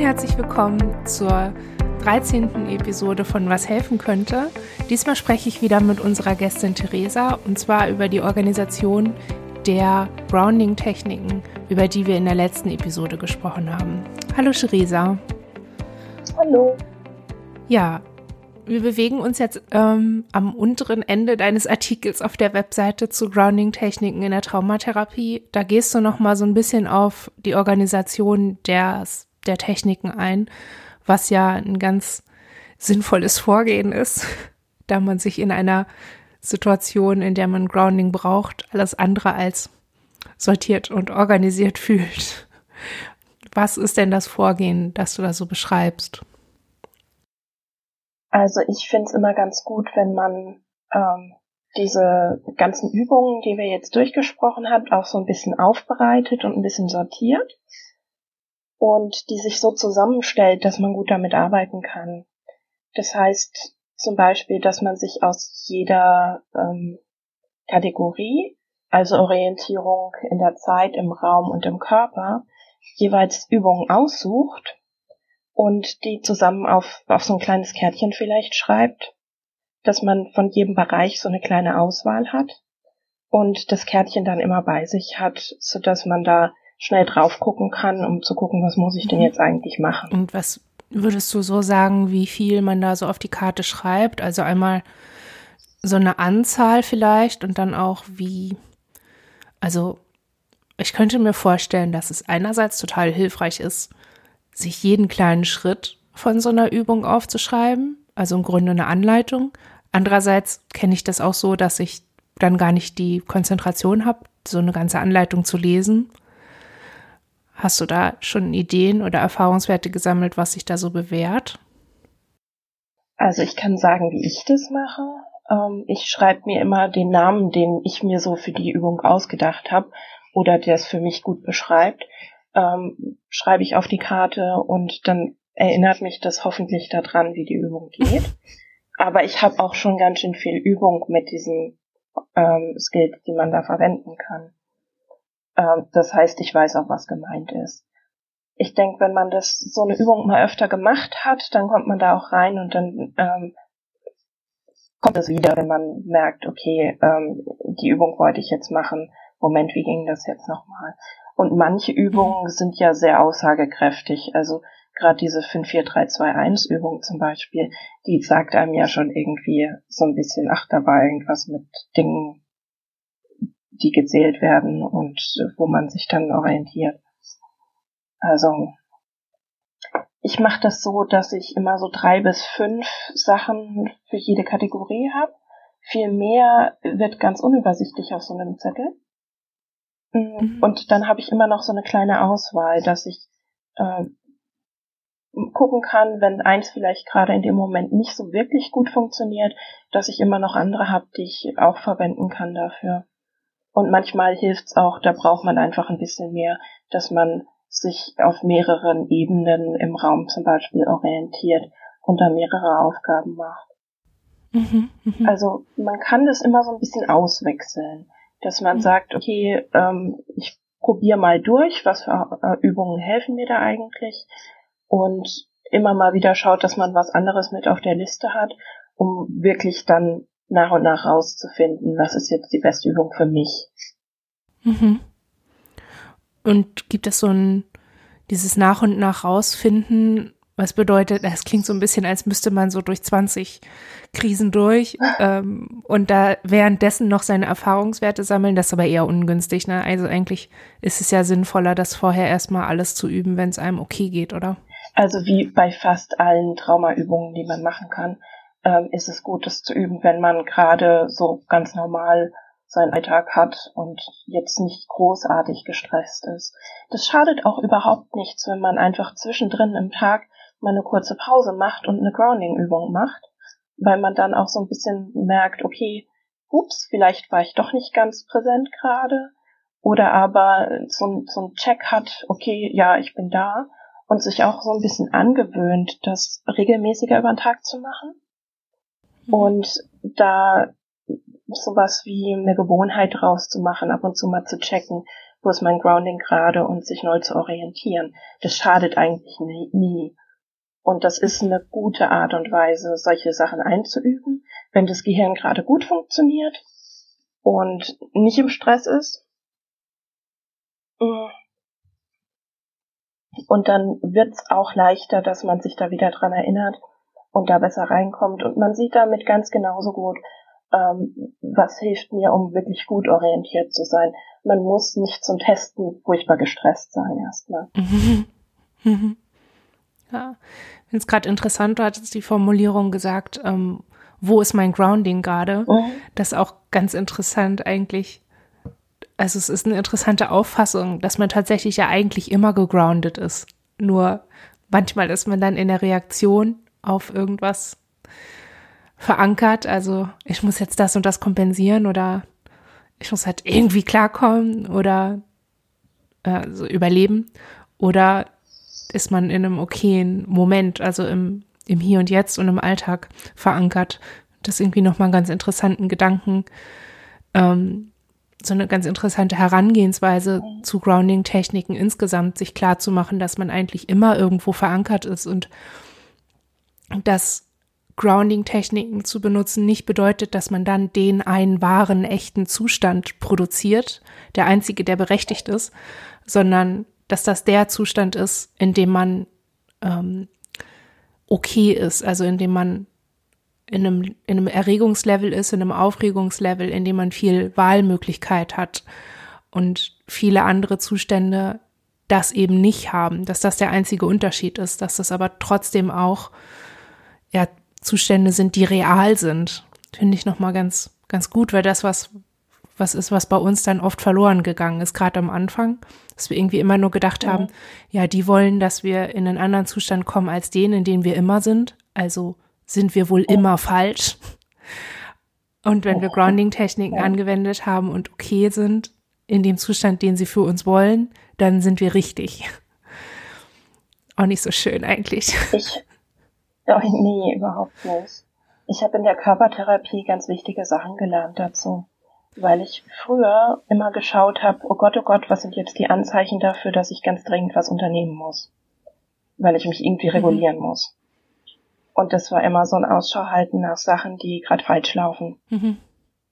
und herzlich willkommen zur 13. Episode von Was helfen könnte. Diesmal spreche ich wieder mit unserer Gästin Theresa und zwar über die Organisation der Grounding-Techniken, über die wir in der letzten Episode gesprochen haben. Hallo Theresa. Hallo. Ja, wir bewegen uns jetzt ähm, am unteren Ende deines Artikels auf der Webseite zu Grounding-Techniken in der Traumatherapie. Da gehst du noch mal so ein bisschen auf die Organisation der, der Techniken ein, was ja ein ganz sinnvolles Vorgehen ist, da man sich in einer Situation, in der man Grounding braucht, alles andere als sortiert und organisiert fühlt. Was ist denn das Vorgehen, das du da so beschreibst? Also ich finde es immer ganz gut, wenn man ähm, diese ganzen Übungen, die wir jetzt durchgesprochen haben, auch so ein bisschen aufbereitet und ein bisschen sortiert und die sich so zusammenstellt, dass man gut damit arbeiten kann. Das heißt zum Beispiel, dass man sich aus jeder ähm, Kategorie, also Orientierung in der Zeit, im Raum und im Körper, jeweils Übungen aussucht und die zusammen auf, auf so ein kleines Kärtchen vielleicht schreibt, dass man von jedem Bereich so eine kleine Auswahl hat und das Kärtchen dann immer bei sich hat, so dass man da schnell drauf gucken kann, um zu gucken, was muss ich denn mhm. jetzt eigentlich machen. Und was würdest du so sagen, wie viel man da so auf die Karte schreibt? Also einmal so eine Anzahl vielleicht und dann auch wie, also ich könnte mir vorstellen, dass es einerseits total hilfreich ist, sich jeden kleinen Schritt von so einer Übung aufzuschreiben, also im Grunde eine Anleitung. Andererseits kenne ich das auch so, dass ich dann gar nicht die Konzentration habe, so eine ganze Anleitung zu lesen. Hast du da schon Ideen oder Erfahrungswerte gesammelt, was sich da so bewährt? Also ich kann sagen, wie ich das mache. Ähm, ich schreibe mir immer den Namen, den ich mir so für die Übung ausgedacht habe oder der es für mich gut beschreibt ähm, schreibe ich auf die Karte und dann erinnert mich das hoffentlich daran, wie die Übung geht. Aber ich habe auch schon ganz schön viel Übung mit diesen ähm, Skills, die man da verwenden kann. Ähm, das heißt, ich weiß auch, was gemeint ist. Ich denke, wenn man das so eine Übung mal öfter gemacht hat, dann kommt man da auch rein und dann ähm, kommt es wieder, wenn man merkt, okay, ähm, die Übung wollte ich jetzt machen. Moment, wie ging das jetzt nochmal? Und manche Übungen sind ja sehr aussagekräftig. Also gerade diese 54321 Übung zum Beispiel, die sagt einem ja schon irgendwie so ein bisschen, ach, da war irgendwas mit Dingen, die gezählt werden und wo man sich dann orientiert. Also ich mache das so, dass ich immer so drei bis fünf Sachen für jede Kategorie habe. Viel mehr wird ganz unübersichtlich auf so einem Zettel. Mhm. Und dann habe ich immer noch so eine kleine Auswahl, dass ich äh, gucken kann, wenn eins vielleicht gerade in dem Moment nicht so wirklich gut funktioniert, dass ich immer noch andere habe, die ich auch verwenden kann dafür. Und manchmal hilft's auch, da braucht man einfach ein bisschen mehr, dass man sich auf mehreren Ebenen im Raum zum Beispiel orientiert und da mehrere Aufgaben macht. Mhm, mh. Also man kann das immer so ein bisschen auswechseln dass man mhm. sagt, okay, ähm, ich probiere mal durch, was für äh, Übungen helfen mir da eigentlich und immer mal wieder schaut, dass man was anderes mit auf der Liste hat, um wirklich dann nach und nach rauszufinden, was ist jetzt die beste Übung für mich. Mhm. Und gibt es so ein, dieses nach und nach rausfinden, was bedeutet, das klingt so ein bisschen, als müsste man so durch 20 Krisen durch ähm, und da währenddessen noch seine Erfahrungswerte sammeln. Das ist aber eher ungünstig. Ne? Also eigentlich ist es ja sinnvoller, das vorher erstmal alles zu üben, wenn es einem okay geht, oder? Also wie bei fast allen Traumaübungen, die man machen kann, ähm, ist es gut, das zu üben, wenn man gerade so ganz normal seinen Alltag hat und jetzt nicht großartig gestresst ist. Das schadet auch überhaupt nichts, wenn man einfach zwischendrin im Tag mal eine kurze Pause macht und eine Grounding-Übung macht, weil man dann auch so ein bisschen merkt, okay, ups, vielleicht war ich doch nicht ganz präsent gerade, oder aber so, so ein Check hat, okay, ja, ich bin da, und sich auch so ein bisschen angewöhnt, das regelmäßiger über den Tag zu machen. Mhm. Und da sowas wie eine Gewohnheit rauszumachen, ab und zu mal zu checken, wo ist mein Grounding gerade und sich neu zu orientieren. Das schadet eigentlich nie. Und das ist eine gute Art und Weise, solche Sachen einzuüben, wenn das Gehirn gerade gut funktioniert und nicht im Stress ist. Und dann wird's auch leichter, dass man sich da wieder dran erinnert und da besser reinkommt. Und man sieht damit ganz genauso gut, ähm, was hilft mir, um wirklich gut orientiert zu sein. Man muss nicht zum Testen furchtbar gestresst sein erstmal. Ja, ich finde es gerade interessant, du hattest die Formulierung gesagt, ähm, wo ist mein Grounding gerade? Mhm. Das ist auch ganz interessant eigentlich. Also es ist eine interessante Auffassung, dass man tatsächlich ja eigentlich immer gegroundet ist. Nur manchmal ist man dann in der Reaktion auf irgendwas verankert. Also ich muss jetzt das und das kompensieren oder ich muss halt irgendwie klarkommen oder äh, so überleben. Oder ist man in einem okayen Moment, also im, im Hier und Jetzt und im Alltag verankert. Das ist irgendwie nochmal einen ganz interessanten Gedanken, ähm, so eine ganz interessante Herangehensweise zu Grounding-Techniken insgesamt, sich klar zu machen, dass man eigentlich immer irgendwo verankert ist und dass Grounding-Techniken zu benutzen nicht bedeutet, dass man dann den einen wahren, echten Zustand produziert, der einzige, der berechtigt ist, sondern dass das der Zustand ist, in dem man ähm, okay ist, also in dem man in einem, in einem Erregungslevel ist, in einem Aufregungslevel, in dem man viel Wahlmöglichkeit hat und viele andere Zustände das eben nicht haben, dass das der einzige Unterschied ist, dass das aber trotzdem auch ja, Zustände sind, die real sind. Finde ich nochmal ganz, ganz gut, weil das was, was ist, was bei uns dann oft verloren gegangen ist, gerade am Anfang, dass wir irgendwie immer nur gedacht ja. haben, ja, die wollen, dass wir in einen anderen Zustand kommen als den, in dem wir immer sind. Also sind wir wohl oh. immer falsch. Und wenn wir. Grounding-Techniken angewendet haben und okay sind, in dem Zustand, den sie für uns wollen, dann sind wir richtig. Auch nicht so schön eigentlich. Ich, nee, überhaupt nicht. Ich habe in der Körpertherapie ganz wichtige Sachen gelernt dazu weil ich früher immer geschaut habe, oh Gott, oh Gott, was sind jetzt die Anzeichen dafür, dass ich ganz dringend was unternehmen muss, weil ich mich irgendwie mhm. regulieren muss. Und das war immer so ein Ausschau halten nach Sachen, die gerade falsch laufen. Mhm.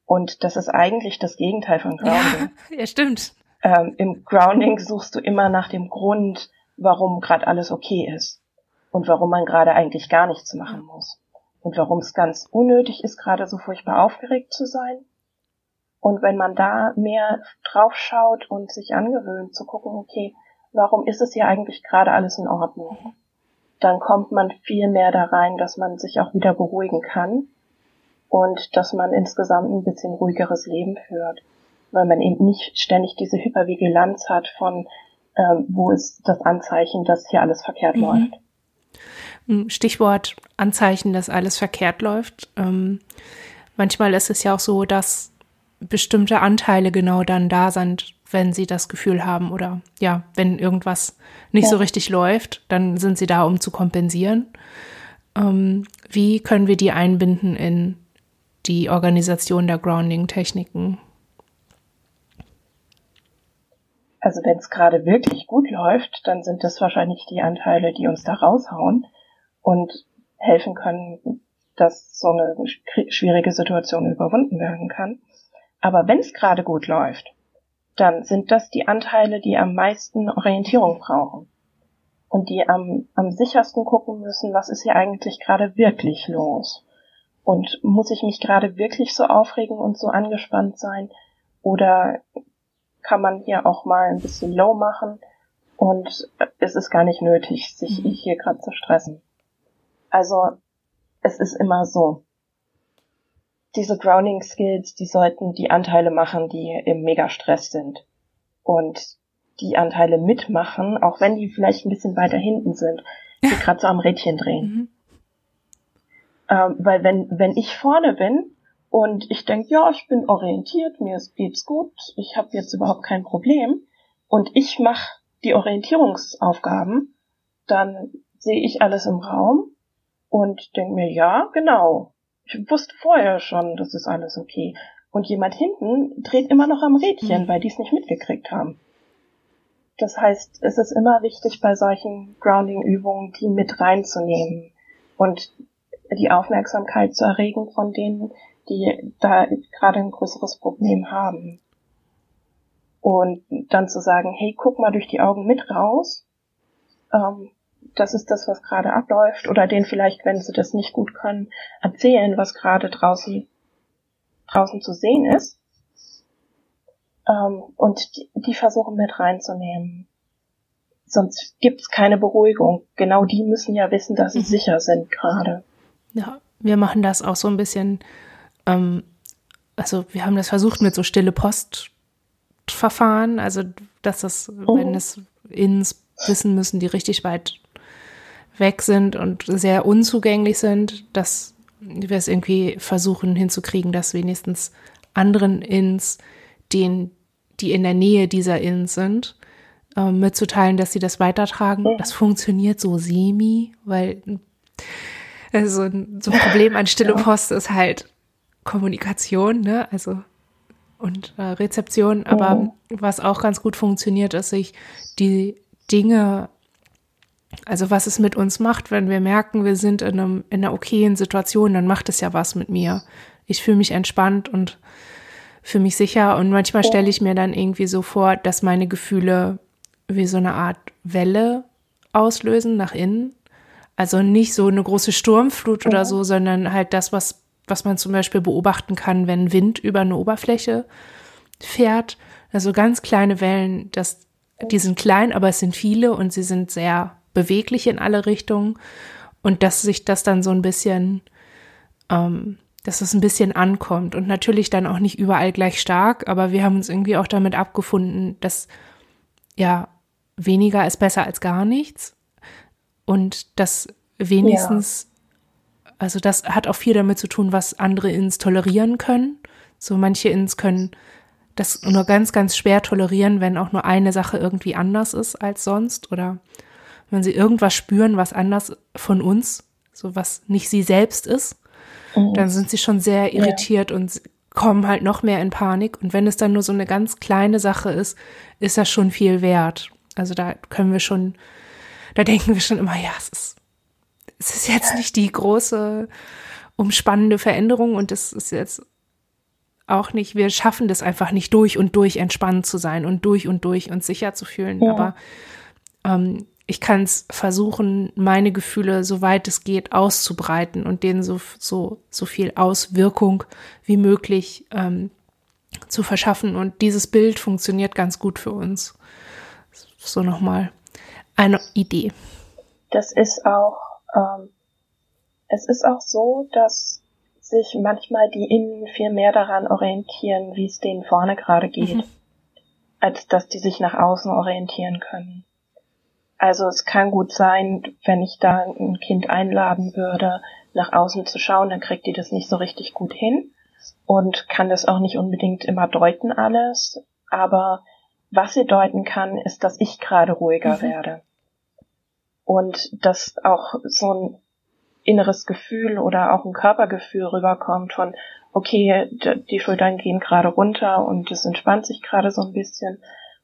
Und das ist eigentlich das Gegenteil von Grounding. Ja, ja stimmt. Ähm, Im Grounding suchst du immer nach dem Grund, warum gerade alles okay ist und warum man gerade eigentlich gar nichts machen muss und warum es ganz unnötig ist, gerade so furchtbar aufgeregt zu sein und wenn man da mehr drauf schaut und sich angewöhnt zu gucken, okay, warum ist es hier eigentlich gerade alles in Ordnung? Dann kommt man viel mehr da rein, dass man sich auch wieder beruhigen kann und dass man insgesamt ein bisschen ruhigeres Leben führt, weil man eben nicht ständig diese Hypervigilanz hat von, ähm, wo ist das Anzeichen, dass hier alles verkehrt mhm. läuft. Stichwort Anzeichen, dass alles verkehrt läuft. Ähm, manchmal ist es ja auch so, dass bestimmte Anteile genau dann da sind, wenn sie das Gefühl haben oder ja, wenn irgendwas nicht ja. so richtig läuft, dann sind sie da, um zu kompensieren. Ähm, wie können wir die einbinden in die Organisation der Grounding-Techniken? Also wenn es gerade wirklich gut läuft, dann sind das wahrscheinlich die Anteile, die uns da raushauen und helfen können, dass so eine schwierige Situation überwunden werden kann. Aber wenn es gerade gut läuft, dann sind das die Anteile, die am meisten Orientierung brauchen und die am, am sichersten gucken müssen, was ist hier eigentlich gerade wirklich los? Und muss ich mich gerade wirklich so aufregen und so angespannt sein? Oder kann man hier auch mal ein bisschen low machen und es ist gar nicht nötig, sich mhm. hier gerade zu stressen? Also es ist immer so diese Grounding Skills, die sollten die Anteile machen, die im Megastress sind. Und die Anteile mitmachen, auch wenn die vielleicht ein bisschen weiter hinten sind, die gerade so am Rädchen drehen. Mhm. Ähm, weil wenn, wenn ich vorne bin und ich denke, ja, ich bin orientiert, mir geht's gut, ich habe jetzt überhaupt kein Problem und ich mache die Orientierungsaufgaben, dann sehe ich alles im Raum und denke mir, ja, genau, ich wusste vorher schon, das ist alles okay. Und jemand hinten dreht immer noch am Rädchen, mhm. weil die es nicht mitgekriegt haben. Das heißt, es ist immer wichtig, bei solchen Grounding-Übungen die mit reinzunehmen und die Aufmerksamkeit zu erregen von denen, die da gerade ein größeres Problem haben. Und dann zu sagen, hey, guck mal durch die Augen mit raus. Ähm, das ist das, was gerade abläuft. Oder denen vielleicht, wenn sie das nicht gut können, erzählen, was gerade draußen, draußen zu sehen ist. Ähm, und die, die versuchen mit reinzunehmen. Sonst gibt's keine Beruhigung. Genau die müssen ja wissen, dass sie mhm. sicher sind gerade. Ja, wir machen das auch so ein bisschen ähm, also wir haben das versucht mit so stille Postverfahren, also dass das, oh. wenn es ins wissen müssen, die richtig weit weg sind und sehr unzugänglich sind, dass wir es irgendwie versuchen hinzukriegen, dass wenigstens anderen Ins, den, die in der Nähe dieser Ins sind, äh, mitzuteilen, dass sie das weitertragen. Das funktioniert so semi, weil also so ein Problem an Stille Post ist halt, Kommunikation, ne? Also und äh, Rezeption. Aber mhm. was auch ganz gut funktioniert, ist sich die Dinge, also was es mit uns macht, wenn wir merken, wir sind in, einem, in einer okayen Situation, dann macht es ja was mit mir. Ich fühle mich entspannt und fühle mich sicher. Und manchmal ja. stelle ich mir dann irgendwie so vor, dass meine Gefühle wie so eine Art Welle auslösen nach innen. Also nicht so eine große Sturmflut ja. oder so, sondern halt das, was was man zum Beispiel beobachten kann, wenn Wind über eine Oberfläche fährt. Also ganz kleine Wellen, das, die sind klein, aber es sind viele und sie sind sehr beweglich in alle Richtungen. Und dass sich das dann so ein bisschen, ähm, dass es ein bisschen ankommt. Und natürlich dann auch nicht überall gleich stark, aber wir haben uns irgendwie auch damit abgefunden, dass ja, weniger ist besser als gar nichts. Und dass wenigstens also das hat auch viel damit zu tun, was andere Ins tolerieren können. So manche Ins können das nur ganz, ganz schwer tolerieren, wenn auch nur eine Sache irgendwie anders ist als sonst oder wenn sie irgendwas spüren, was anders von uns, so was nicht sie selbst ist, mhm. dann sind sie schon sehr irritiert ja. und kommen halt noch mehr in Panik. Und wenn es dann nur so eine ganz kleine Sache ist, ist das schon viel wert. Also da können wir schon, da denken wir schon immer, ja, es ist es ist jetzt nicht die große umspannende Veränderung und es ist jetzt auch nicht, wir schaffen das einfach nicht durch und durch entspannt zu sein und durch und durch uns sicher zu fühlen. Ja. Aber ähm, ich kann es versuchen, meine Gefühle, soweit es geht, auszubreiten und denen so, so, so viel Auswirkung wie möglich ähm, zu verschaffen. Und dieses Bild funktioniert ganz gut für uns. So nochmal eine Idee. Das ist auch ähm, es ist auch so, dass sich manchmal die Innen viel mehr daran orientieren, wie es denen vorne gerade geht, mhm. als dass die sich nach außen orientieren können. Also es kann gut sein, wenn ich da ein Kind einladen würde, nach außen zu schauen, dann kriegt die das nicht so richtig gut hin und kann das auch nicht unbedingt immer deuten alles. Aber was sie deuten kann, ist, dass ich gerade ruhiger mhm. werde und dass auch so ein inneres Gefühl oder auch ein Körpergefühl rüberkommt von, okay, die Schultern gehen gerade runter und es entspannt sich gerade so ein bisschen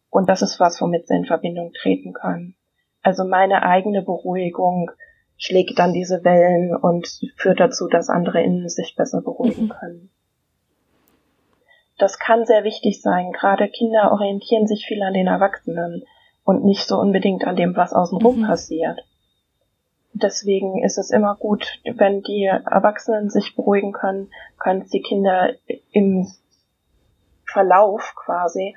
und das ist was, womit sie in Verbindung treten können. Also meine eigene Beruhigung schlägt dann diese Wellen und führt dazu, dass andere innen sich besser beruhigen mhm. können. Das kann sehr wichtig sein. Gerade Kinder orientieren sich viel an den Erwachsenen und nicht so unbedingt an dem, was außenrum mhm. passiert. Deswegen ist es immer gut, wenn die Erwachsenen sich beruhigen können, können es die Kinder im Verlauf quasi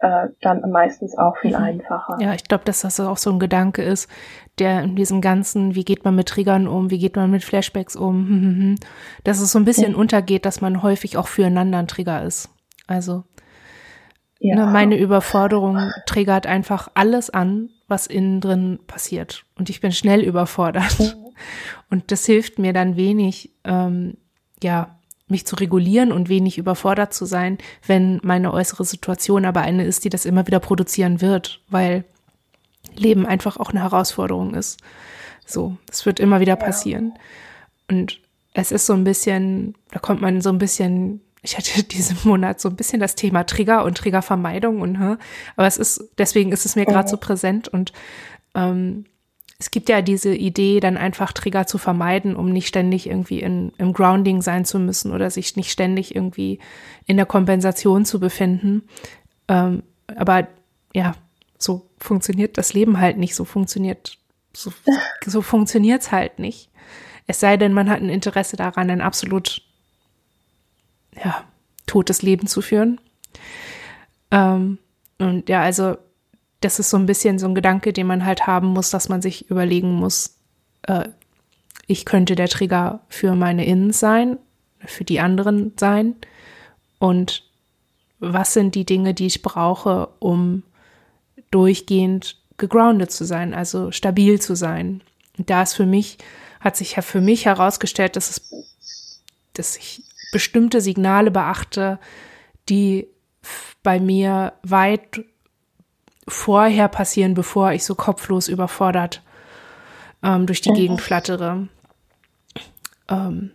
äh, dann meistens auch viel mhm. einfacher. Ja, ich glaube, dass das auch so ein Gedanke ist, der in diesem ganzen, wie geht man mit Triggern um, wie geht man mit Flashbacks um, dass es so ein bisschen mhm. untergeht, dass man häufig auch füreinander ein Trigger ist. Also ja. Ne, meine Überforderung triggert einfach alles an, was innen drin passiert. Und ich bin schnell überfordert. Und das hilft mir dann wenig, ähm, ja, mich zu regulieren und wenig überfordert zu sein, wenn meine äußere Situation aber eine ist, die das immer wieder produzieren wird, weil Leben einfach auch eine Herausforderung ist. So, es wird immer wieder passieren. Und es ist so ein bisschen, da kommt man so ein bisschen ich hatte diesen Monat so ein bisschen das Thema Trigger und Triggervermeidung und aber es ist, deswegen ist es mir gerade so präsent und ähm, es gibt ja diese Idee, dann einfach Trigger zu vermeiden, um nicht ständig irgendwie in, im Grounding sein zu müssen oder sich nicht ständig irgendwie in der Kompensation zu befinden. Ähm, aber ja, so funktioniert das Leben halt nicht, so funktioniert, so, so funktioniert's halt nicht. Es sei denn, man hat ein Interesse daran, ein absolut, ja, totes Leben zu führen. Ähm, und ja, also das ist so ein bisschen so ein Gedanke, den man halt haben muss, dass man sich überlegen muss, äh, ich könnte der Trigger für meine Innen sein, für die anderen sein und was sind die Dinge, die ich brauche, um durchgehend gegroundet zu sein, also stabil zu sein. Und da ist für mich, hat sich ja für mich herausgestellt, dass es, dass ich bestimmte Signale beachte, die bei mir weit vorher passieren, bevor ich so kopflos überfordert ähm, durch die mhm. Gegend flattere. Ähm,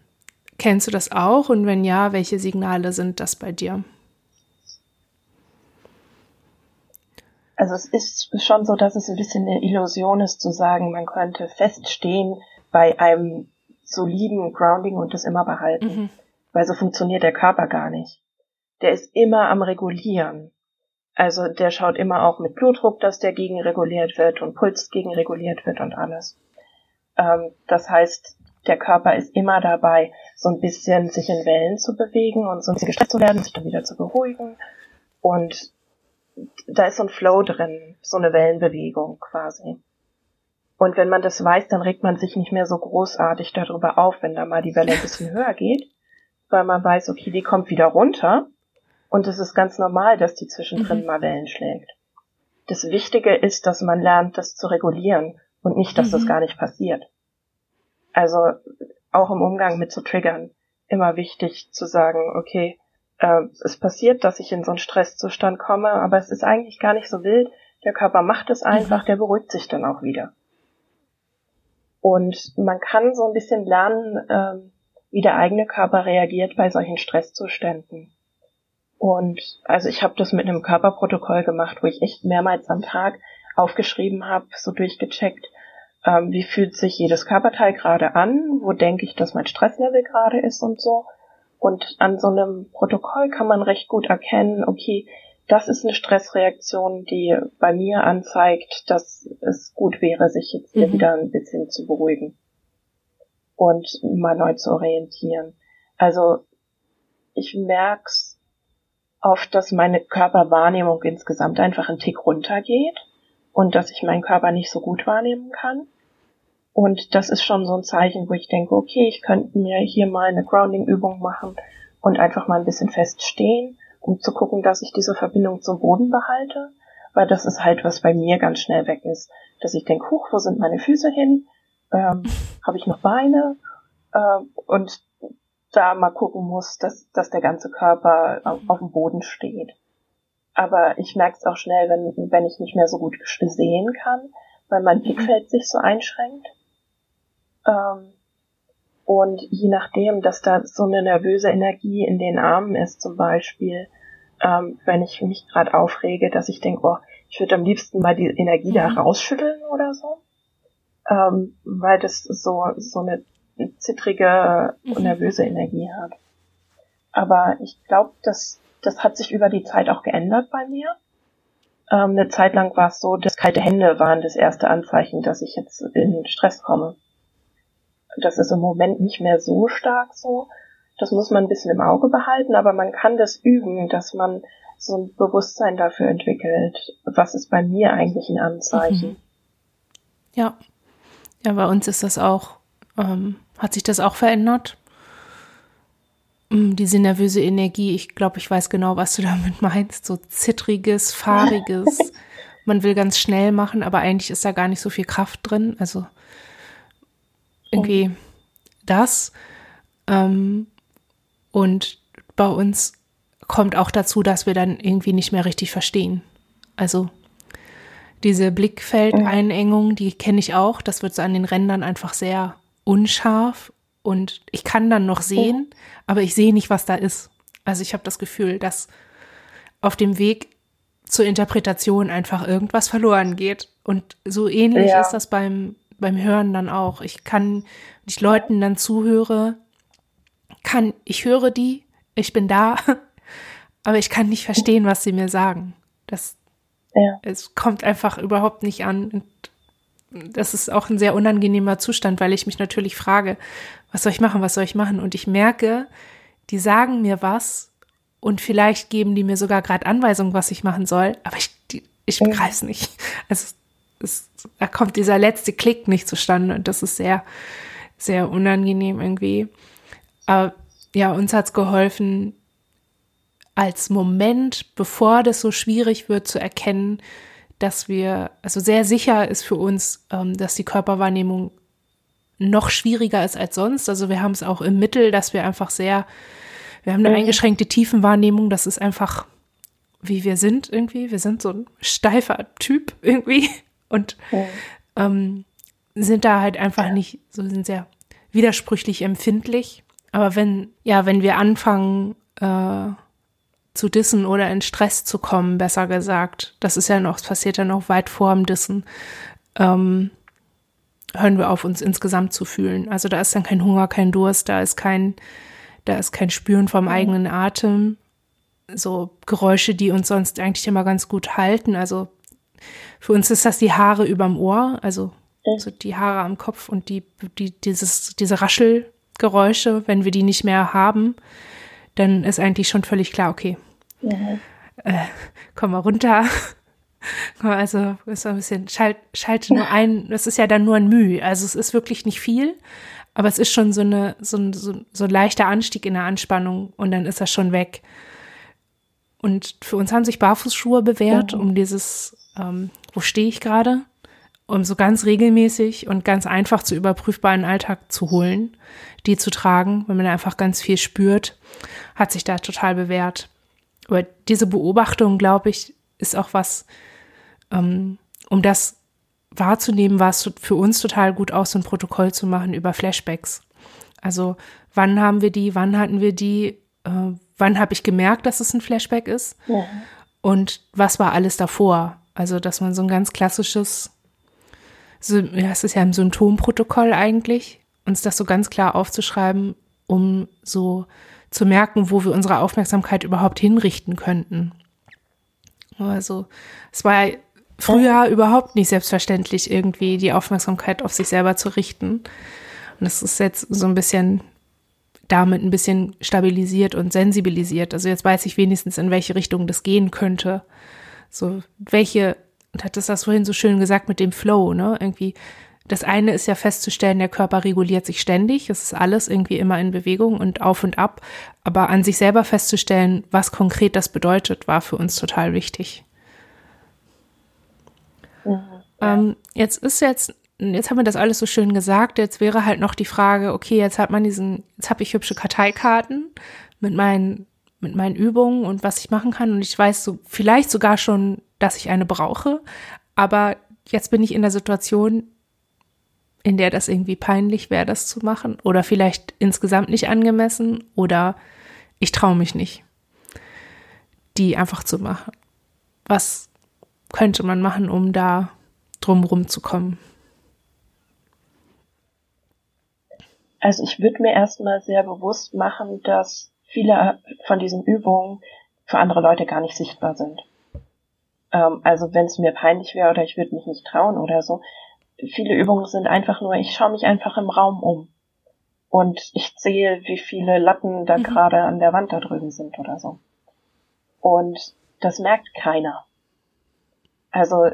kennst du das auch? Und wenn ja, welche Signale sind das bei dir? Also es ist schon so, dass es ein bisschen eine Illusion ist zu sagen, man könnte feststehen bei einem soliden Grounding und das immer behalten. Mhm. Weil so funktioniert der Körper gar nicht. Der ist immer am Regulieren. Also der schaut immer auch mit Blutdruck, dass der gegenreguliert wird und Puls gegenreguliert wird und alles. Ähm, das heißt, der Körper ist immer dabei, so ein bisschen sich in Wellen zu bewegen und so ein bisschen gestresst zu werden, sich dann wieder zu beruhigen. Und da ist so ein Flow drin, so eine Wellenbewegung quasi. Und wenn man das weiß, dann regt man sich nicht mehr so großartig darüber auf, wenn da mal die Welle ein bisschen höher geht, weil man weiß, okay, die kommt wieder runter und es ist ganz normal, dass die zwischendrin mhm. mal Wellen schlägt. Das Wichtige ist, dass man lernt, das zu regulieren und nicht, dass mhm. das gar nicht passiert. Also auch im Umgang mit so Triggern immer wichtig zu sagen, okay, äh, es passiert, dass ich in so einen Stresszustand komme, aber es ist eigentlich gar nicht so wild. Der Körper macht es einfach, mhm. der beruhigt sich dann auch wieder. Und man kann so ein bisschen lernen, äh, wie der eigene Körper reagiert bei solchen Stresszuständen. Und also ich habe das mit einem Körperprotokoll gemacht, wo ich echt mehrmals am Tag aufgeschrieben habe, so durchgecheckt, ähm, wie fühlt sich jedes Körperteil gerade an, wo denke ich, dass mein Stresslevel gerade ist und so. Und an so einem Protokoll kann man recht gut erkennen, okay, das ist eine Stressreaktion, die bei mir anzeigt, dass es gut wäre, sich jetzt hier mhm. wieder ein bisschen zu beruhigen und mal neu zu orientieren. Also ich merk's oft, dass meine Körperwahrnehmung insgesamt einfach einen Tick runtergeht und dass ich meinen Körper nicht so gut wahrnehmen kann. Und das ist schon so ein Zeichen, wo ich denke, okay, ich könnte mir hier mal eine Grounding-Übung machen und einfach mal ein bisschen feststehen, um zu gucken, dass ich diese Verbindung zum Boden behalte. Weil das ist halt, was bei mir ganz schnell weg ist. Dass ich denke, huch, wo sind meine Füße hin? Ähm, Habe ich noch Beine? Ähm, und da mal gucken muss, dass, dass der ganze Körper auf, auf dem Boden steht. Aber ich merke es auch schnell, wenn, wenn ich nicht mehr so gut sehen kann, weil mein Blickfeld sich so einschränkt. Ähm, und je nachdem, dass da so eine nervöse Energie in den Armen ist, zum Beispiel, ähm, wenn ich mich gerade aufrege, dass ich denke, oh, ich würde am liebsten mal die Energie da mhm. rausschütteln oder so. Ähm, weil das so, so eine zittrige und mhm. nervöse Energie hat. Aber ich glaube, das, das hat sich über die Zeit auch geändert bei mir. Ähm, eine Zeit lang war es so, dass kalte Hände waren das erste Anzeichen, dass ich jetzt in Stress komme. Das ist im Moment nicht mehr so stark so. Das muss man ein bisschen im Auge behalten, aber man kann das üben, dass man so ein Bewusstsein dafür entwickelt, was ist bei mir eigentlich ein Anzeichen. Mhm. Ja. Ja, bei uns ist das auch ähm, hat sich das auch verändert? Mm, diese nervöse Energie, ich glaube, ich weiß genau, was du damit meinst. So zittriges, fahriges. Man will ganz schnell machen, aber eigentlich ist da gar nicht so viel Kraft drin. Also irgendwie oh. das. Ähm, und bei uns kommt auch dazu, dass wir dann irgendwie nicht mehr richtig verstehen. Also diese Blickfeldeinengung, die kenne ich auch. Das wird so an den Rändern einfach sehr unscharf und ich kann dann noch sehen, aber ich sehe nicht, was da ist. Also ich habe das Gefühl, dass auf dem Weg zur Interpretation einfach irgendwas verloren geht. Und so ähnlich ja. ist das beim, beim Hören dann auch. Ich kann, ich Leuten dann zuhöre, kann, ich höre die, ich bin da, aber ich kann nicht verstehen, was sie mir sagen. Das, ja. es kommt einfach überhaupt nicht an. Und das ist auch ein sehr unangenehmer Zustand, weil ich mich natürlich frage, was soll ich machen, was soll ich machen? Und ich merke, die sagen mir was und vielleicht geben die mir sogar gerade Anweisungen, was ich machen soll, aber ich, die, ich begreife es nicht. Also es, da kommt dieser letzte Klick nicht zustande und das ist sehr, sehr unangenehm irgendwie. Aber ja, uns hat es geholfen, als Moment, bevor das so schwierig wird, zu erkennen, dass wir, also sehr sicher ist für uns, ähm, dass die Körperwahrnehmung noch schwieriger ist als sonst. Also wir haben es auch im Mittel, dass wir einfach sehr, wir haben eine mhm. eingeschränkte Tiefenwahrnehmung, das ist einfach, wie wir sind irgendwie. Wir sind so ein steifer Typ irgendwie und ähm, sind da halt einfach nicht, so sind sehr widersprüchlich empfindlich. Aber wenn, ja, wenn wir anfangen, äh, zu dissen oder in Stress zu kommen, besser gesagt, das ist ja noch, es passiert ja noch weit vor dem Dissen, ähm, hören wir auf, uns insgesamt zu fühlen. Also da ist dann kein Hunger, kein Durst, da ist kein, da ist kein Spüren vom mhm. eigenen Atem. So Geräusche, die uns sonst eigentlich immer ganz gut halten. Also für uns ist das die Haare überm Ohr, also, also die Haare am Kopf und die, die, dieses, diese Raschelgeräusche, wenn wir die nicht mehr haben, dann ist eigentlich schon völlig klar, okay, ja. äh, komm mal runter. Also ist ein bisschen, schalt, schalte nur ein, das ist ja dann nur ein Mühe. Also es ist wirklich nicht viel, aber es ist schon so eine, so ein, so, so ein leichter Anstieg in der Anspannung und dann ist das schon weg. Und für uns haben sich Barfußschuhe bewährt, mhm. um dieses, ähm, wo stehe ich gerade, um so ganz regelmäßig und ganz einfach zu überprüfbaren Alltag zu holen, die zu tragen, wenn man einfach ganz viel spürt, hat sich da total bewährt. Aber diese Beobachtung, glaube ich, ist auch was, ähm, um das wahrzunehmen, war es für uns total gut aus, so ein Protokoll zu machen über Flashbacks. Also wann haben wir die, wann hatten wir die, äh, wann habe ich gemerkt, dass es ein Flashback ist ja. und was war alles davor. Also dass man so ein ganz klassisches, so, ja, es ist ja ein Symptomprotokoll eigentlich, uns das so ganz klar aufzuschreiben, um so zu merken, wo wir unsere Aufmerksamkeit überhaupt hinrichten könnten. Also es war früher überhaupt nicht selbstverständlich, irgendwie die Aufmerksamkeit auf sich selber zu richten. Und das ist jetzt so ein bisschen damit ein bisschen stabilisiert und sensibilisiert. Also jetzt weiß ich wenigstens, in welche Richtung das gehen könnte. So, welche, und hat das das vorhin so schön gesagt mit dem Flow, ne? Irgendwie, das eine ist ja festzustellen, der Körper reguliert sich ständig. Es ist alles irgendwie immer in Bewegung und auf und ab. Aber an sich selber festzustellen, was konkret das bedeutet, war für uns total wichtig. Mhm. Ähm, jetzt ist jetzt, jetzt haben wir das alles so schön gesagt. Jetzt wäre halt noch die Frage, okay, jetzt hat man diesen, jetzt habe ich hübsche Karteikarten mit meinen, mit meinen Übungen und was ich machen kann. Und ich weiß so, vielleicht sogar schon, dass ich eine brauche. Aber jetzt bin ich in der Situation, in der das irgendwie peinlich wäre, das zu machen. Oder vielleicht insgesamt nicht angemessen. Oder ich traue mich nicht, die einfach zu machen. Was könnte man machen, um da drumrum zu kommen? Also ich würde mir erstmal sehr bewusst machen, dass viele von diesen Übungen für andere Leute gar nicht sichtbar sind. Ähm, also wenn es mir peinlich wäre oder ich würde mich nicht trauen oder so, viele Übungen sind einfach nur, ich schaue mich einfach im Raum um und ich sehe, wie viele Latten da mhm. gerade an der Wand da drüben sind oder so. Und das merkt keiner. Also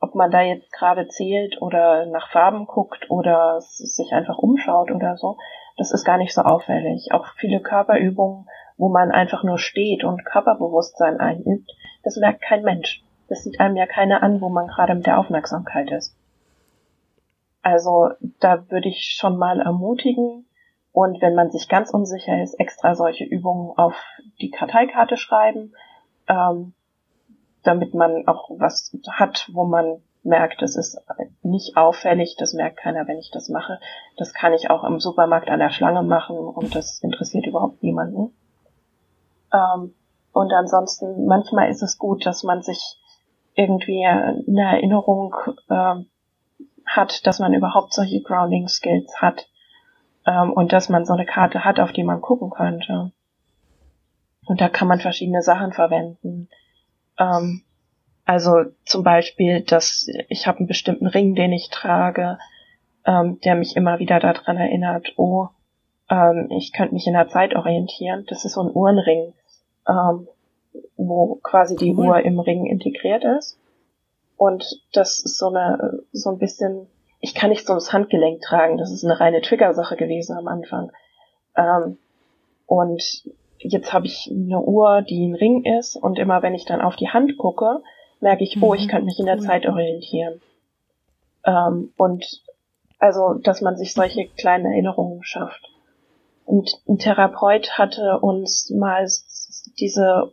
ob man da jetzt gerade zählt oder nach Farben guckt oder sich einfach umschaut oder so, das ist gar nicht so auffällig. Auch viele Körperübungen, wo man einfach nur steht und Körperbewusstsein einübt, das merkt kein Mensch. Das sieht einem ja keiner an, wo man gerade mit der Aufmerksamkeit ist. Also da würde ich schon mal ermutigen und wenn man sich ganz unsicher ist, extra solche Übungen auf die Karteikarte schreiben. Ähm, damit man auch was hat, wo man merkt, es ist nicht auffällig, das merkt keiner, wenn ich das mache. Das kann ich auch im Supermarkt an der Schlange machen und das interessiert überhaupt niemanden. Ähm, und ansonsten, manchmal ist es gut, dass man sich irgendwie eine Erinnerung äh, hat, dass man überhaupt solche Grounding Skills hat ähm, und dass man so eine Karte hat, auf die man gucken könnte. Und da kann man verschiedene Sachen verwenden. Ähm, also zum Beispiel, dass ich habe einen bestimmten Ring, den ich trage, ähm, der mich immer wieder daran erinnert, oh, ähm, ich könnte mich in der Zeit orientieren. Das ist so ein Uhrenring, ähm, wo quasi die cool. Uhr im Ring integriert ist. Und das ist so eine, so ein bisschen, ich kann nicht so das Handgelenk tragen. Das ist eine reine Triggersache gewesen am Anfang. Ähm, und jetzt habe ich eine Uhr, die ein Ring ist und immer wenn ich dann auf die Hand gucke, merke ich, oh, ich mhm. könnte mich in der Zeit orientieren. Ähm, und also, dass man sich solche kleinen Erinnerungen schafft. Und ein Therapeut hatte uns mal diese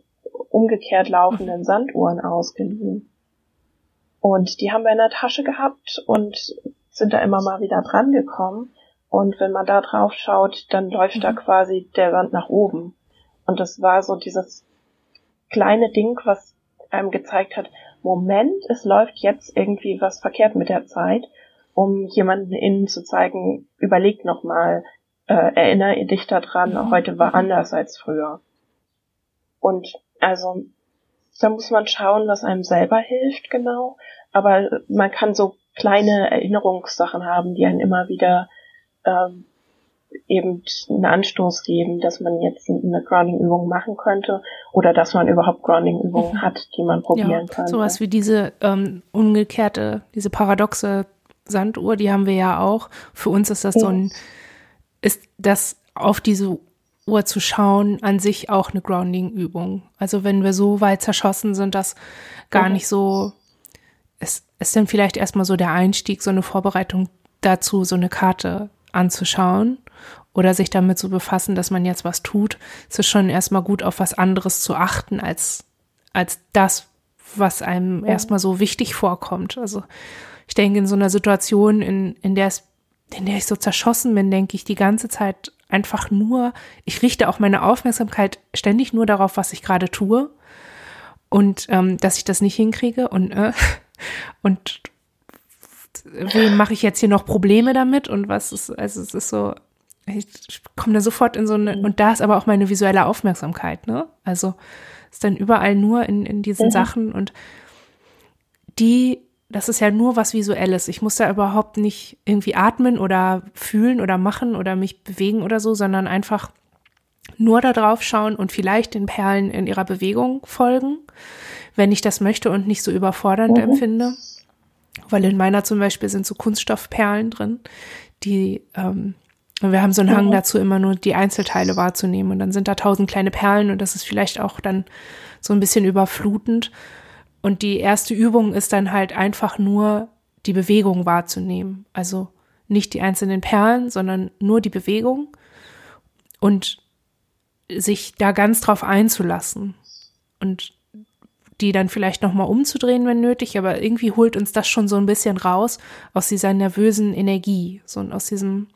umgekehrt laufenden Sanduhren ausgeliehen. Und die haben wir in der Tasche gehabt und sind da immer mal wieder dran gekommen. Und wenn man da drauf schaut, dann läuft mhm. da quasi der Sand nach oben. Und das war so dieses kleine Ding, was einem gezeigt hat, Moment, es läuft jetzt irgendwie was verkehrt mit der Zeit, um jemanden innen zu zeigen, überleg nochmal, äh, erinnere dich daran, mhm. heute war anders als früher. Und also, da muss man schauen, was einem selber hilft, genau. Aber man kann so kleine Erinnerungssachen haben, die einen immer wieder ähm, eben einen Anstoß geben, dass man jetzt eine Grounding-Übung machen könnte oder dass man überhaupt Grounding-Übungen mhm. hat, die man probieren ja, kann. Sowas wie diese ähm, umgekehrte, diese paradoxe Sanduhr, die haben wir ja auch. Für uns ist das so ein, ist das auf diese Uhr zu schauen an sich auch eine Grounding-Übung. Also wenn wir so weit zerschossen sind, dass gar mhm. nicht so, es ist dann vielleicht erstmal so der Einstieg, so eine Vorbereitung dazu, so eine Karte anzuschauen oder sich damit zu befassen, dass man jetzt was tut, ist es schon erstmal gut, auf was anderes zu achten, als, als das, was einem ja. erstmal so wichtig vorkommt. Also ich denke, in so einer Situation, in, in der es, in der ich so zerschossen bin, denke ich die ganze Zeit einfach nur, ich richte auch meine Aufmerksamkeit ständig nur darauf, was ich gerade tue und ähm, dass ich das nicht hinkriege und äh, und wem mache ich jetzt hier noch Probleme damit und was ist, also es ist so, ich komme da sofort in so eine, mhm. und da ist aber auch meine visuelle Aufmerksamkeit, ne? Also ist dann überall nur in, in diesen mhm. Sachen und die, das ist ja nur was Visuelles. Ich muss da überhaupt nicht irgendwie atmen oder fühlen oder machen oder mich bewegen oder so, sondern einfach nur da drauf schauen und vielleicht den Perlen in ihrer Bewegung folgen, wenn ich das möchte und nicht so überfordernd mhm. empfinde weil in meiner zum Beispiel sind so Kunststoffperlen drin, die ähm, wir haben so einen Hang mhm. dazu, immer nur die Einzelteile wahrzunehmen. Und dann sind da tausend kleine Perlen und das ist vielleicht auch dann so ein bisschen überflutend. Und die erste Übung ist dann halt einfach nur die Bewegung wahrzunehmen. Also nicht die einzelnen Perlen, sondern nur die Bewegung und sich da ganz drauf einzulassen. Und die dann vielleicht nochmal umzudrehen, wenn nötig, aber irgendwie holt uns das schon so ein bisschen raus aus dieser nervösen Energie, so aus diesem,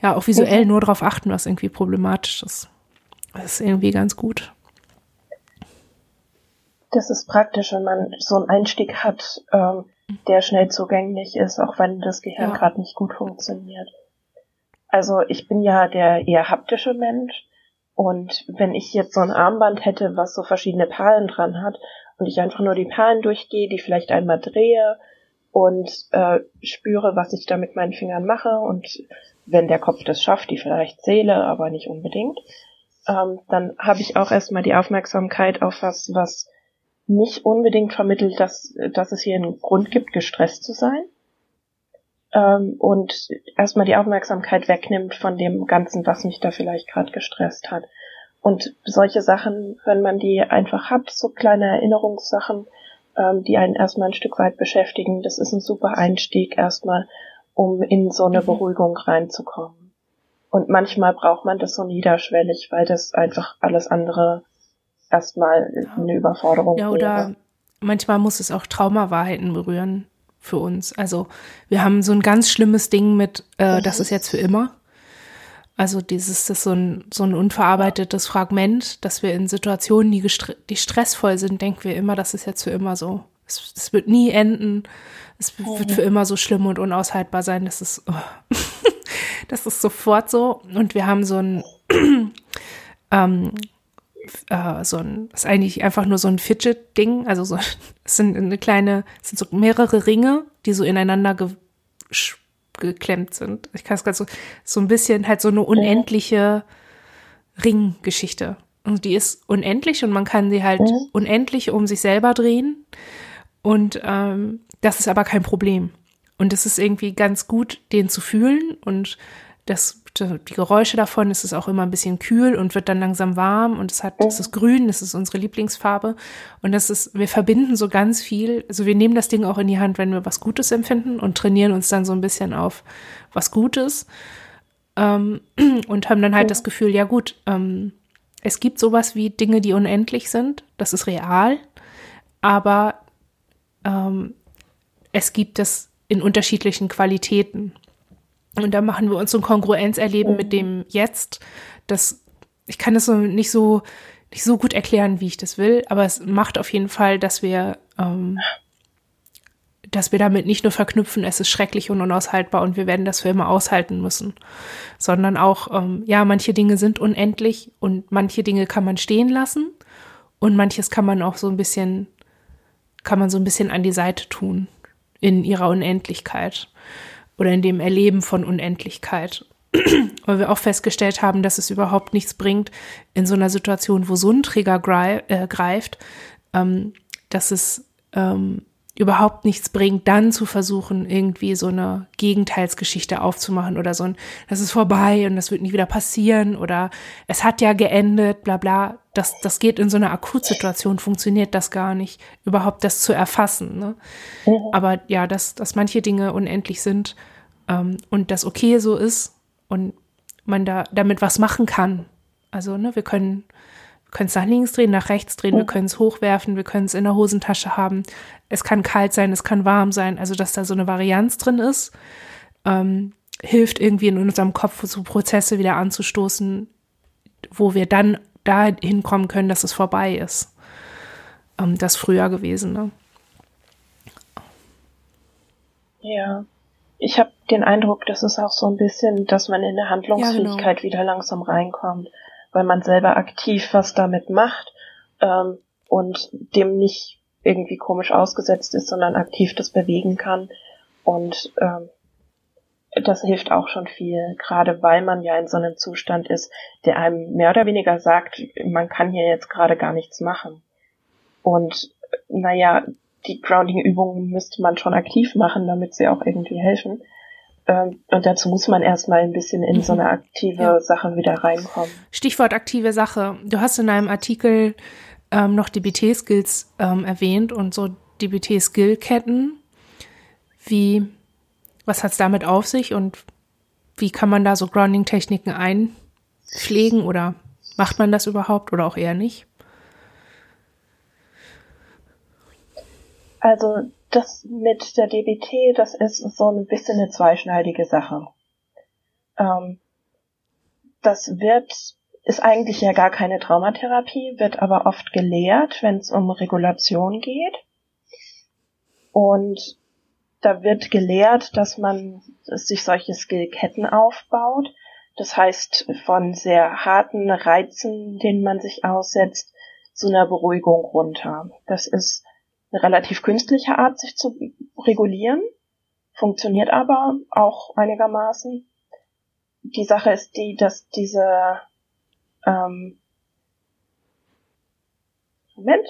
ja, auch visuell nur darauf achten, was irgendwie problematisch ist. Das ist irgendwie ganz gut. Das ist praktisch, wenn man so einen Einstieg hat, ähm, der schnell zugänglich ist, auch wenn das Gehirn ja. gerade nicht gut funktioniert. Also ich bin ja der eher haptische Mensch und wenn ich jetzt so ein Armband hätte, was so verschiedene Perlen dran hat und ich einfach nur die Perlen durchgehe, die vielleicht einmal drehe und äh, spüre, was ich da mit meinen Fingern mache und wenn der Kopf das schafft, die vielleicht Seele, aber nicht unbedingt, ähm, dann habe ich auch erstmal die Aufmerksamkeit auf was, was nicht unbedingt vermittelt, dass, dass es hier einen Grund gibt, gestresst zu sein ähm, und erstmal die Aufmerksamkeit wegnimmt von dem Ganzen, was mich da vielleicht gerade gestresst hat. Und solche Sachen, wenn man die einfach hat, so kleine Erinnerungssachen, ähm, die einen erstmal ein Stück weit beschäftigen, das ist ein super Einstieg erstmal, um in so eine mhm. Beruhigung reinzukommen. Und manchmal braucht man das so niederschwellig, weil das einfach alles andere erstmal eine Überforderung Ja, oder wäre. manchmal muss es auch Traumawahrheiten berühren für uns. Also wir haben so ein ganz schlimmes Ding mit, äh, das ist jetzt für immer. Also dieses das ist so ein, so ein unverarbeitetes Fragment, dass wir in Situationen, die, die stressvoll sind, denken wir immer, das ist jetzt für immer so. Es, es wird nie enden. Es wird für immer so schlimm und unaushaltbar sein. Das ist, oh. das ist sofort so. Und wir haben so ein, ähm, äh, so ein, das ist eigentlich einfach nur so ein Fidget-Ding. Also so, es sind eine kleine, es sind so mehrere Ringe, die so ineinander ge geklemmt sind. Ich kann es gerade so, so ein bisschen halt so eine unendliche Ringgeschichte. Und die ist unendlich und man kann sie halt unendlich um sich selber drehen. Und ähm, das ist aber kein Problem. Und es ist irgendwie ganz gut, den zu fühlen und das, die Geräusche davon, es ist auch immer ein bisschen kühl und wird dann langsam warm und es hat, es ist grün, das ist unsere Lieblingsfarbe und das ist, wir verbinden so ganz viel, also wir nehmen das Ding auch in die Hand, wenn wir was Gutes empfinden und trainieren uns dann so ein bisschen auf was Gutes ähm, und haben dann halt das Gefühl, ja gut, ähm, es gibt sowas wie Dinge, die unendlich sind, das ist real, aber ähm, es gibt es in unterschiedlichen Qualitäten. Und da machen wir uns so ein Kongruenzerleben mit dem Jetzt. Das, ich kann das so nicht so, nicht so gut erklären, wie ich das will, aber es macht auf jeden Fall, dass wir, ähm, dass wir damit nicht nur verknüpfen, es ist schrecklich und unaushaltbar und wir werden das für immer aushalten müssen, sondern auch, ähm, ja, manche Dinge sind unendlich und manche Dinge kann man stehen lassen und manches kann man auch so ein bisschen, kann man so ein bisschen an die Seite tun in ihrer Unendlichkeit oder in dem Erleben von Unendlichkeit. Weil wir auch festgestellt haben, dass es überhaupt nichts bringt, in so einer Situation, wo so ein Trigger äh, greift, ähm, dass es ähm, überhaupt nichts bringt, dann zu versuchen, irgendwie so eine Gegenteilsgeschichte aufzumachen oder so ein, das ist vorbei und das wird nie wieder passieren oder es hat ja geendet, bla bla. Das, das geht in so einer Akutsituation, funktioniert das gar nicht, überhaupt das zu erfassen. Ne? Aber ja, dass, dass manche Dinge unendlich sind ähm, und das okay so ist und man da damit was machen kann. Also, ne, wir können können es nach links drehen, nach rechts drehen, wir können es hochwerfen, wir können es in der Hosentasche haben. Es kann kalt sein, es kann warm sein. Also, dass da so eine Varianz drin ist, ähm, hilft irgendwie in unserem Kopf so Prozesse wieder anzustoßen, wo wir dann da hinkommen können, dass es vorbei ist. Ähm, das früher gewesen, ne? Ja. Ich habe den Eindruck, das ist auch so ein bisschen, dass man in der Handlungsfähigkeit ja, genau. wieder langsam reinkommt weil man selber aktiv was damit macht ähm, und dem nicht irgendwie komisch ausgesetzt ist, sondern aktiv das bewegen kann. Und ähm, das hilft auch schon viel, gerade weil man ja in so einem Zustand ist, der einem mehr oder weniger sagt, man kann hier jetzt gerade gar nichts machen. Und naja, die Grounding-Übungen müsste man schon aktiv machen, damit sie auch irgendwie helfen. Ähm, und dazu muss man erstmal ein bisschen in mhm. so eine aktive ja. Sache wieder reinkommen. Stichwort aktive Sache. Du hast in einem Artikel ähm, noch DBT-Skills ähm, erwähnt und so DBT-Skill-Ketten. Wie, was hat's damit auf sich und wie kann man da so Grounding-Techniken einpflegen oder macht man das überhaupt oder auch eher nicht? Also das mit der DBT, das ist so ein bisschen eine zweischneidige Sache. Ähm, das wird, ist eigentlich ja gar keine Traumatherapie, wird aber oft gelehrt, wenn es um Regulation geht. Und da wird gelehrt, dass man sich solche Skillketten aufbaut. Das heißt, von sehr harten Reizen, denen man sich aussetzt, zu einer Beruhigung runter. Das ist eine relativ künstliche Art, sich zu regulieren, funktioniert aber auch einigermaßen. Die Sache ist die, dass diese ähm, Moment.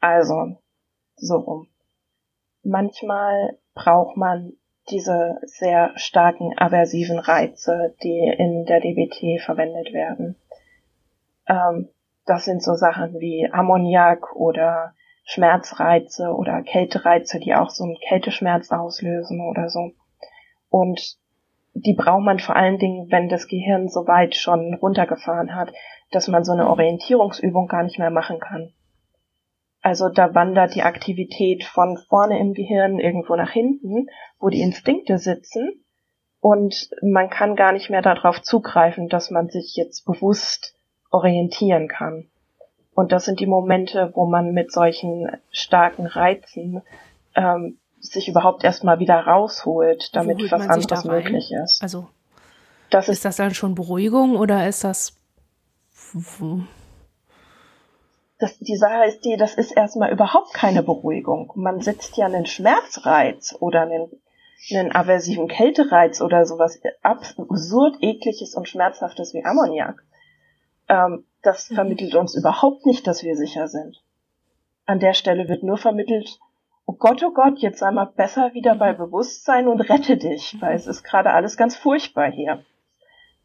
Also, so rum. Manchmal braucht man diese sehr starken aversiven Reize, die in der DBT verwendet werden. Ähm, das sind so Sachen wie Ammoniak oder Schmerzreize oder Kältereize, die auch so einen Kälteschmerz auslösen oder so. Und die braucht man vor allen Dingen, wenn das Gehirn so weit schon runtergefahren hat, dass man so eine Orientierungsübung gar nicht mehr machen kann. Also da wandert die Aktivität von vorne im Gehirn irgendwo nach hinten, wo die Instinkte sitzen und man kann gar nicht mehr darauf zugreifen, dass man sich jetzt bewusst orientieren kann. Und das sind die Momente, wo man mit solchen starken Reizen ähm, sich überhaupt erstmal wieder rausholt, damit was anderes möglich ist. Also das ist, ist das dann schon Beruhigung oder ist das das, die Sache ist die, das ist erstmal überhaupt keine Beruhigung. Man setzt ja einen Schmerzreiz oder einen, einen aversiven Kältereiz oder sowas absurd ekliges und schmerzhaftes wie Ammoniak. Ähm, das mhm. vermittelt uns überhaupt nicht, dass wir sicher sind. An der Stelle wird nur vermittelt, oh Gott, oh Gott, jetzt sei mal besser wieder bei mhm. Bewusstsein und rette dich, weil es ist gerade alles ganz furchtbar hier.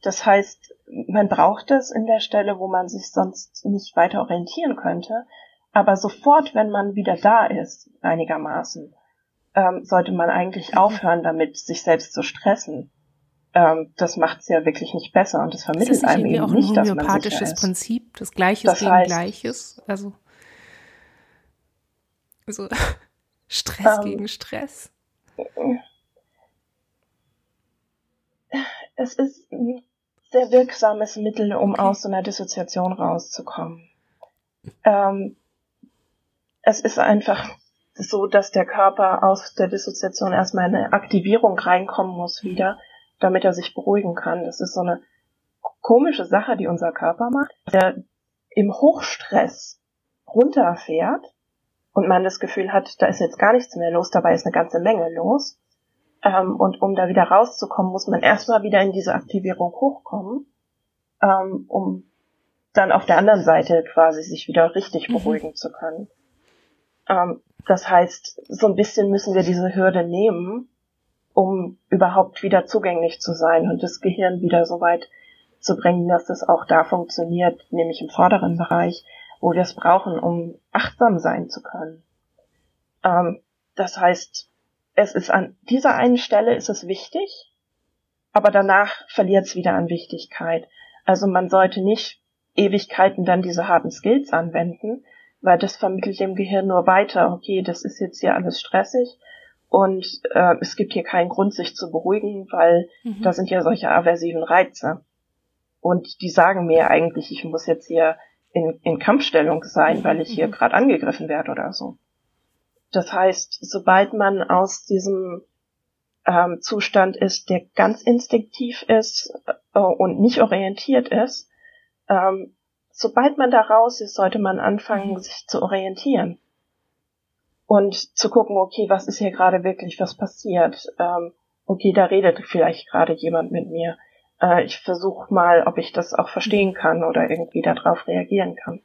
Das heißt, man braucht es in der Stelle, wo man sich sonst nicht weiter orientieren könnte. Aber sofort, wenn man wieder da ist, einigermaßen, ähm, sollte man eigentlich mhm. aufhören, damit sich selbst zu stressen. Ähm, das macht es ja wirklich nicht besser und das vermittelt das einem eben auch nicht, dass man ist. ein homöopathisches Prinzip, das Gleiches das gegen heißt, Gleiches. Also, also Stress ähm, gegen Stress. Es ist sehr wirksames Mittel, um okay. aus so einer Dissoziation rauszukommen. Ähm, es ist einfach so, dass der Körper aus der Dissoziation erstmal in eine Aktivierung reinkommen muss wieder, damit er sich beruhigen kann. Das ist so eine komische Sache, die unser Körper macht, der im Hochstress runterfährt und man das Gefühl hat, da ist jetzt gar nichts mehr los, dabei ist eine ganze Menge los. Ähm, und um da wieder rauszukommen, muss man erstmal wieder in diese Aktivierung hochkommen, ähm, um dann auf der anderen Seite quasi sich wieder richtig mhm. beruhigen mhm. zu können. Ähm, das heißt, so ein bisschen müssen wir diese Hürde nehmen, um überhaupt wieder zugänglich zu sein und das Gehirn wieder so weit zu bringen, dass es auch da funktioniert, nämlich im vorderen Bereich, wo wir es brauchen, um achtsam sein zu können. Ähm, das heißt, es ist an dieser einen Stelle ist es wichtig, aber danach verliert es wieder an Wichtigkeit. Also man sollte nicht Ewigkeiten dann diese harten Skills anwenden, weil das vermittelt dem Gehirn nur weiter, okay, das ist jetzt hier alles stressig und äh, es gibt hier keinen Grund, sich zu beruhigen, weil mhm. da sind ja solche aversiven Reize. Und die sagen mir eigentlich, ich muss jetzt hier in, in Kampfstellung sein, weil ich hier mhm. gerade angegriffen werde oder so. Das heißt, sobald man aus diesem ähm, Zustand ist, der ganz instinktiv ist äh, und nicht orientiert ist, ähm, sobald man da raus ist, sollte man anfangen, mhm. sich zu orientieren und zu gucken, okay, was ist hier gerade wirklich, was passiert? Ähm, okay, da redet vielleicht gerade jemand mit mir. Äh, ich versuche mal, ob ich das auch verstehen kann oder irgendwie darauf reagieren kann.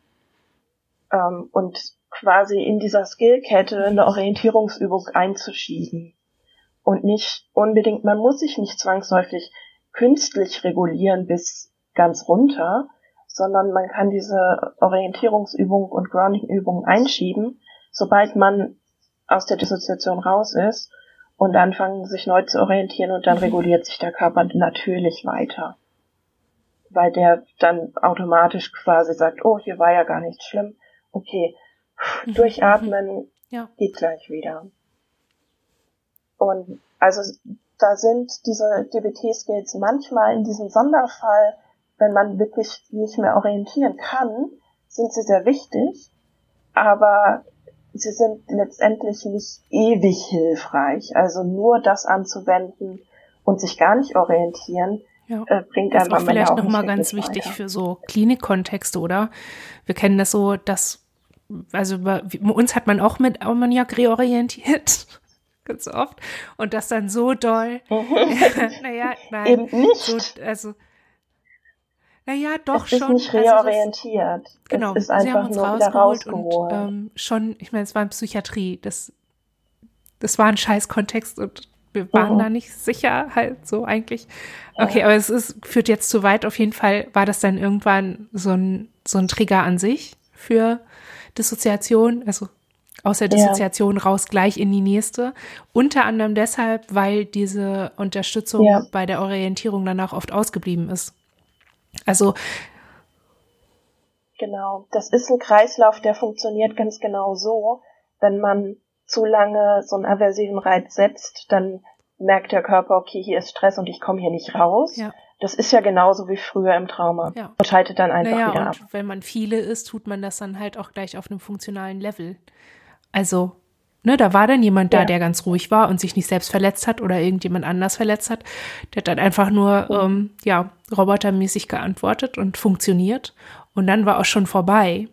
Ähm, und quasi in dieser Skillkette eine Orientierungsübung einzuschieben. Und nicht unbedingt, man muss sich nicht zwangsläufig künstlich regulieren bis ganz runter, sondern man kann diese Orientierungsübung und Grounding-Übung einschieben, sobald man aus der Dissoziation raus ist und anfangen, sich neu zu orientieren und dann mhm. reguliert sich der Körper natürlich weiter. Weil der dann automatisch quasi sagt, oh, hier war ja gar nichts schlimm. Okay, Mhm. Durchatmen ja. geht gleich wieder. Und also da sind diese DBT-Skills manchmal in diesem Sonderfall, wenn man wirklich nicht mehr orientieren kann, sind sie sehr wichtig, aber sie sind letztendlich nicht ewig hilfreich. Also nur das anzuwenden und sich gar nicht orientieren, ja. äh, bringt das einfach ist auch vielleicht nochmal ganz wichtig weiter. für so Klinikkontexte, oder? Wir kennen das so, dass also bei uns hat man auch mit Ammoniak reorientiert. Ganz oft. Und das dann so doll. naja, nein. Eben nicht. So, also, naja, doch es ist schon. nicht reorientiert. Also das, genau. Es ist einfach Sie haben uns nur rausgeholt, und ähm, schon, ich meine, es war in Psychiatrie. Das, das war ein scheiß Kontext und wir waren mhm. da nicht sicher, halt so eigentlich. Okay, aber es ist, führt jetzt zu weit. Auf jeden Fall war das dann irgendwann so ein, so ein Trigger an sich für Dissoziation, also aus der Dissoziation ja. raus gleich in die nächste. Unter anderem deshalb, weil diese Unterstützung ja. bei der Orientierung danach oft ausgeblieben ist. Also Genau, das ist ein Kreislauf, der funktioniert ganz genau so. Wenn man zu lange so einen aversiven Reiz setzt, dann merkt der Körper, okay, hier ist Stress und ich komme hier nicht raus. Ja. Das ist ja genauso wie früher im Trauma. Ja. Und schaltet dann einfach naja, wieder und ab. Wenn man viele ist, tut man das dann halt auch gleich auf einem funktionalen Level. Also, ne, da war dann jemand da, ja. der ganz ruhig war und sich nicht selbst verletzt hat oder irgendjemand anders verletzt hat. Der hat dann einfach nur, mhm. ähm, ja, robotermäßig geantwortet und funktioniert. Und dann war auch schon vorbei.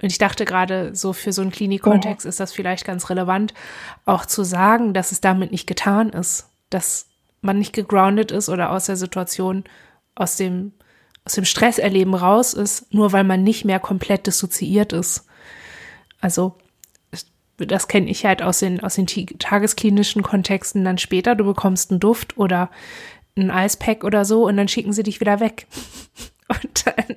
Und ich dachte gerade, so für so einen Klinikkontext mhm. ist das vielleicht ganz relevant, auch zu sagen, dass es damit nicht getan ist, dass man nicht gegroundet ist oder aus der Situation, aus dem, aus dem Stresserleben raus ist, nur weil man nicht mehr komplett dissoziiert ist. Also, das kenne ich halt aus den, aus den tagesklinischen Kontexten dann später. Du bekommst einen Duft oder ein Eispack oder so und dann schicken sie dich wieder weg. Und dann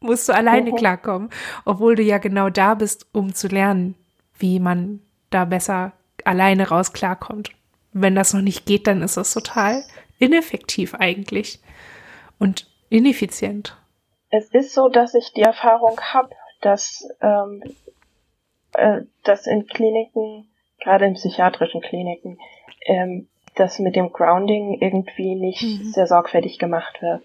musst du alleine mhm. klarkommen, obwohl du ja genau da bist, um zu lernen, wie man da besser alleine raus klarkommt. Wenn das noch nicht geht, dann ist das total ineffektiv eigentlich und ineffizient. Es ist so, dass ich die Erfahrung habe, dass, ähm, äh, dass in Kliniken, gerade in psychiatrischen Kliniken, ähm, das mit dem Grounding irgendwie nicht mhm. sehr sorgfältig gemacht wird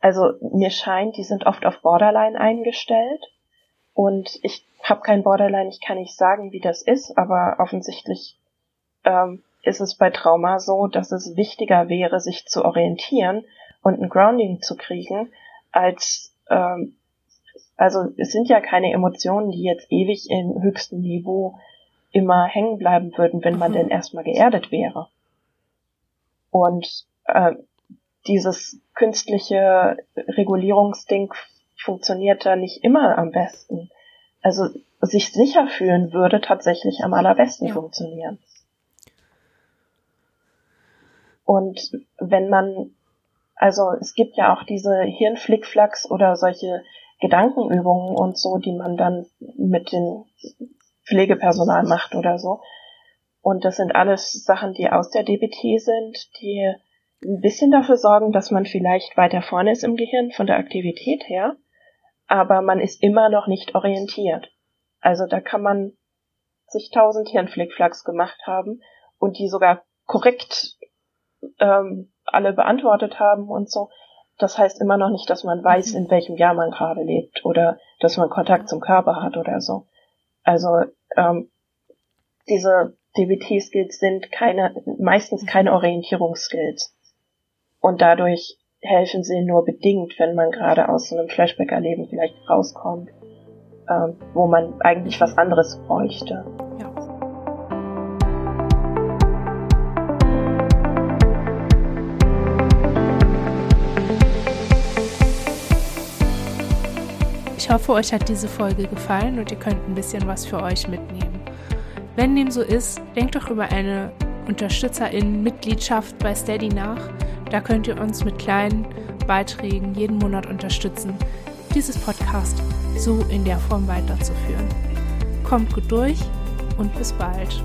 also mir scheint, die sind oft auf Borderline eingestellt. Und ich habe kein Borderline, ich kann nicht sagen, wie das ist, aber offensichtlich ähm, ist es bei Trauma so, dass es wichtiger wäre, sich zu orientieren und ein Grounding zu kriegen, als ähm, also es sind ja keine Emotionen, die jetzt ewig im höchsten Niveau immer hängen bleiben würden, wenn man mhm. denn erstmal geerdet wäre. Und äh, dieses künstliche Regulierungsding funktioniert da nicht immer am besten. Also sich sicher fühlen würde tatsächlich am allerbesten ja. funktionieren. Und wenn man, also es gibt ja auch diese Hirnflickflacks oder solche Gedankenübungen und so, die man dann mit dem Pflegepersonal macht oder so. Und das sind alles Sachen, die aus der DBT sind, die ein bisschen dafür sorgen, dass man vielleicht weiter vorne ist im Gehirn von der Aktivität her, aber man ist immer noch nicht orientiert. Also da kann man sich tausend Hirnflickflacks gemacht haben und die sogar korrekt ähm, alle beantwortet haben und so. Das heißt immer noch nicht, dass man weiß, mhm. in welchem Jahr man gerade lebt oder dass man Kontakt zum Körper hat oder so. Also ähm, diese DBT-Skills sind keine, meistens keine Orientierungsskills. Und dadurch helfen sie nur bedingt, wenn man gerade aus so einem Flashback-Erleben vielleicht rauskommt, ähm, wo man eigentlich was anderes bräuchte. Ich hoffe, euch hat diese Folge gefallen und ihr könnt ein bisschen was für euch mitnehmen. Wenn dem so ist, denkt doch über eine UnterstützerInnen-Mitgliedschaft bei Steady nach da könnt ihr uns mit kleinen Beiträgen jeden Monat unterstützen, dieses Podcast so in der Form weiterzuführen. Kommt gut durch und bis bald.